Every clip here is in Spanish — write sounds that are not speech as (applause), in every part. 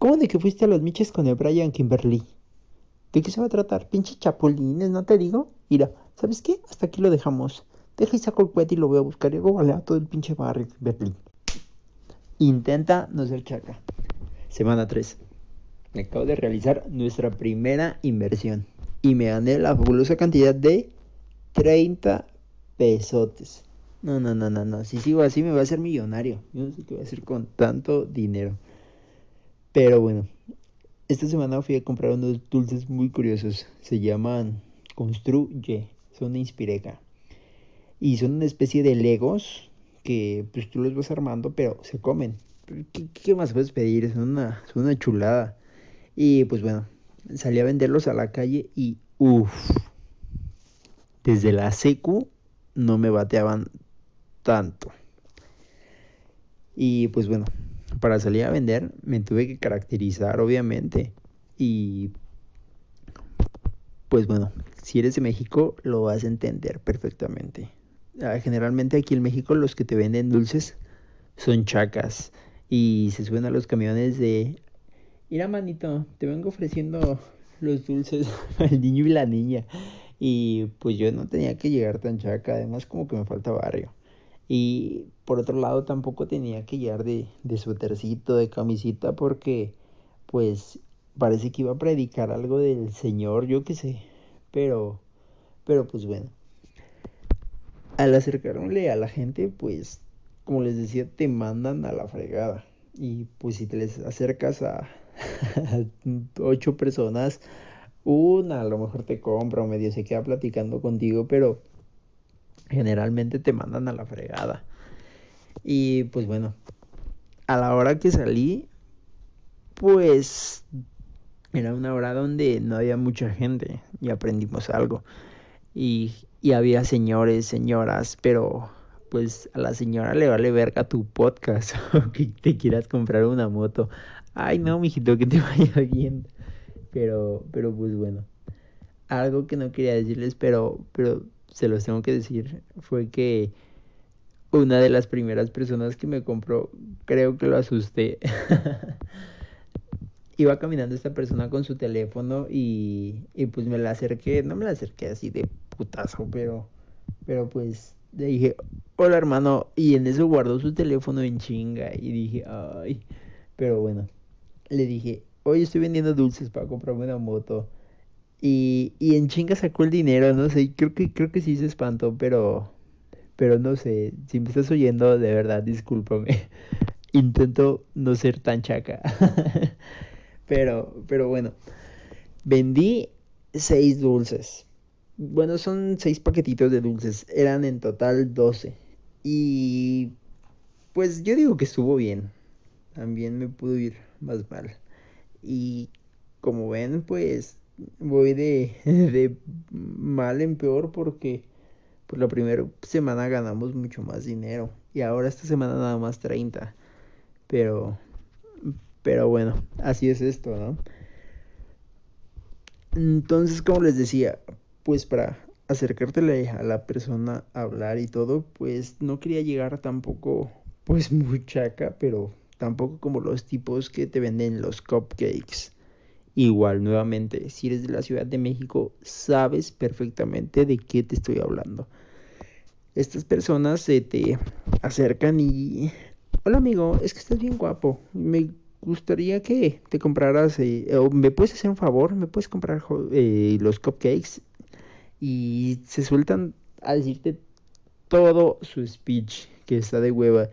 ¿Cómo de que fuiste a los miches con el Brian Kimberly? ¿De qué se va a tratar? Pinche chapulines, ¿no te digo? Mira, ¿sabes qué? Hasta aquí lo dejamos. Deja y saco el cohete y lo voy a buscar y luego vale a todo el pinche barrio Kimberly. Intenta no ser chaca. Semana 3. Me acabo de realizar nuestra primera inversión y me gané la fabulosa cantidad de 30 pesotes. No, no, no, no, no. Si sigo así me voy a hacer millonario. Yo no sé qué voy a hacer con tanto dinero. Pero bueno, esta semana fui a comprar unos dulces muy curiosos. Se llaman Construye. Son Inspireca. Y son una especie de legos que pues tú los vas armando, pero se comen. ¿Qué, más puedes pedir? Son una, una chulada. Y pues bueno, salí a venderlos a la calle y uff. Desde la secu no me bateaban tanto. Y pues bueno, para salir a vender me tuve que caracterizar obviamente. Y pues bueno, si eres de México lo vas a entender perfectamente. Ah, generalmente aquí en México los que te venden dulces son chacas y se suben a los camiones de... Mira manito, te vengo ofreciendo los dulces (laughs) al niño y la niña. Y pues yo no tenía que llegar tan chaca, además como que me falta barrio. Y por otro lado tampoco tenía que llegar de, de suétercito, de camisita, porque pues parece que iba a predicar algo del Señor, yo qué sé. Pero, pero pues bueno. Al acercarme a la gente, pues, como les decía, te mandan a la fregada. Y pues si te les acercas a, (laughs) a ocho personas, una a lo mejor te compra o medio se queda platicando contigo, pero generalmente te mandan a la fregada. Y pues bueno, a la hora que salí, pues era una hora donde no había mucha gente y aprendimos algo. Y, y había señores, señoras, pero pues a la señora le vale verga tu podcast (laughs) o que te quieras comprar una moto. Ay, no, mijito, que te (laughs) vaya bien. Pero, pero pues bueno. Algo que no quería decirles, pero, pero se los tengo que decir, fue que una de las primeras personas que me compró, creo que lo asusté. (laughs) Iba caminando esta persona con su teléfono y, y pues me la acerqué, no me la acerqué así de putazo, pero, pero pues le dije, hola hermano, y en eso guardó su teléfono en chinga y dije, ay, pero bueno, le dije, hoy estoy vendiendo dulces para comprarme una moto. Y, en chinga sacó el dinero, no sé, creo que, creo que sí se espantó, pero, pero no sé, si me estás oyendo, de verdad, discúlpame. (laughs) Intento no ser tan chaca. (laughs) pero, pero bueno, vendí seis dulces. Bueno, son seis paquetitos de dulces, eran en total doce. Y pues yo digo que estuvo bien. También me pudo ir más mal. Y como ven, pues voy de, (laughs) de mal en peor porque por la primera semana ganamos mucho más dinero y ahora esta semana nada más 30. Pero pero bueno, así es esto, ¿no? Entonces, como les decía, pues para acercarte a la persona, hablar y todo, pues no quería llegar tampoco pues (laughs) muy chaca, pero tampoco como los tipos que te venden los cupcakes. Igual, nuevamente, si eres de la Ciudad de México, sabes perfectamente de qué te estoy hablando. Estas personas se te acercan y... Hola amigo, es que estás bien guapo. Me gustaría que te compraras... Eh, o me puedes hacer un favor, me puedes comprar eh, los cupcakes. Y se sueltan a decirte todo su speech, que está de hueva.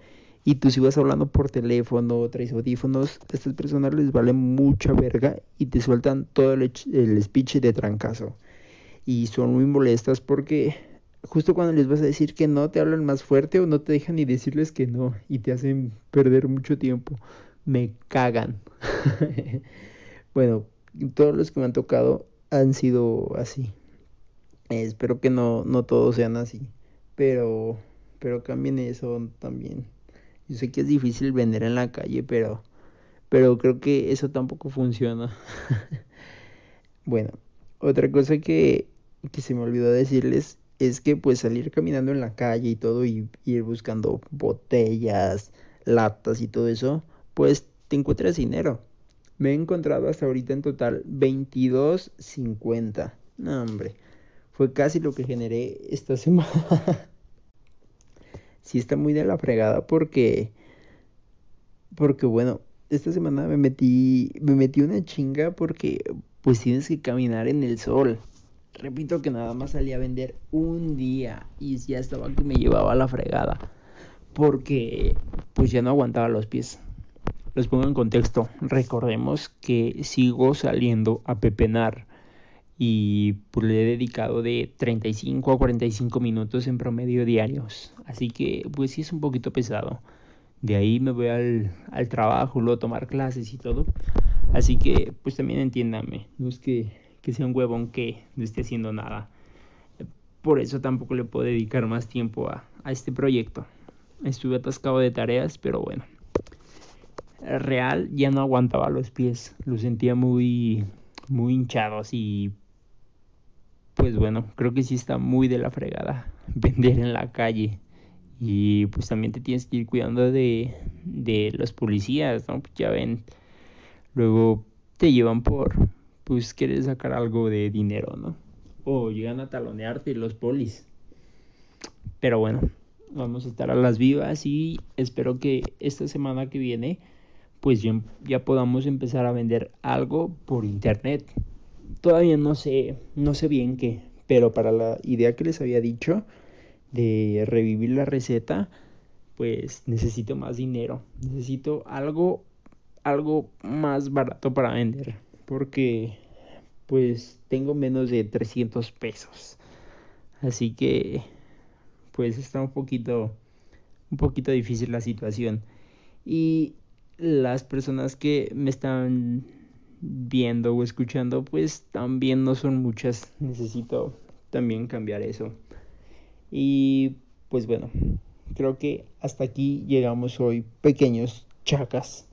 Y tú si vas hablando por teléfono, traes audífonos, a estas personas les vale mucha verga y te sueltan todo el, el speech de trancazo. Y son muy molestas porque justo cuando les vas a decir que no, te hablan más fuerte o no te dejan ni decirles que no y te hacen perder mucho tiempo. Me cagan. (laughs) bueno, todos los que me han tocado han sido así. espero que no, no todos sean así. Pero, pero cambien eso también. Yo sé que es difícil vender en la calle, pero, pero creo que eso tampoco funciona. (laughs) bueno, otra cosa que, que se me olvidó decirles es que pues salir caminando en la calle y todo y ir buscando botellas, latas y todo eso, pues te encuentras dinero. Me he encontrado hasta ahorita en total 22.50. No, hombre. Fue casi lo que generé esta (laughs) semana. Sí está muy de la fregada porque... Porque bueno, esta semana me metí... Me metí una chinga porque pues tienes que caminar en el sol. Repito que nada más salí a vender un día y ya estaba que me llevaba la fregada. Porque pues ya no aguantaba los pies. Les pongo en contexto. Recordemos que sigo saliendo a pepenar y pues le he dedicado de 35 a 45 minutos en promedio diarios. Así que pues sí es un poquito pesado. De ahí me voy al, al trabajo, luego tomar clases y todo. Así que pues también entiéndame. No es que, que sea un huevón que no esté haciendo nada. Por eso tampoco le puedo dedicar más tiempo a, a este proyecto. Estuve atascado de tareas, pero bueno real ya no aguantaba los pies, los sentía muy muy hinchados y pues bueno, creo que sí está muy de la fregada (laughs) vender en la calle. Y pues también te tienes que ir cuidando de, de los policías, ¿no? Pues ya ven, luego te llevan por, pues quieres sacar algo de dinero, ¿no? O llegan a talonearte los polis. Pero bueno, vamos a estar a las vivas y espero que esta semana que viene pues ya, ya podamos empezar a vender algo por internet. Todavía no sé, no sé bien qué, pero para la idea que les había dicho de revivir la receta, pues necesito más dinero, necesito algo algo más barato para vender, porque pues tengo menos de 300 pesos. Así que pues está un poquito un poquito difícil la situación. Y las personas que me están viendo o escuchando, pues también no son muchas. Necesito también cambiar eso. Y pues bueno, creo que hasta aquí llegamos hoy, pequeños chacas.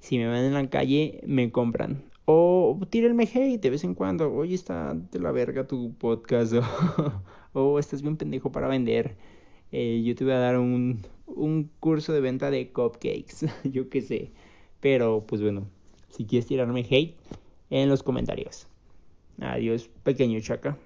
Si me ven en la calle, me compran. O tírenme hate de vez en cuando. Oye, está de la verga tu podcast. (laughs) o estás bien pendejo para vender. Eh, yo te voy a dar un, un curso de venta de cupcakes, (laughs) yo qué sé. Pero pues bueno, si quieres tirarme hate en los comentarios. Adiós, pequeño chaca.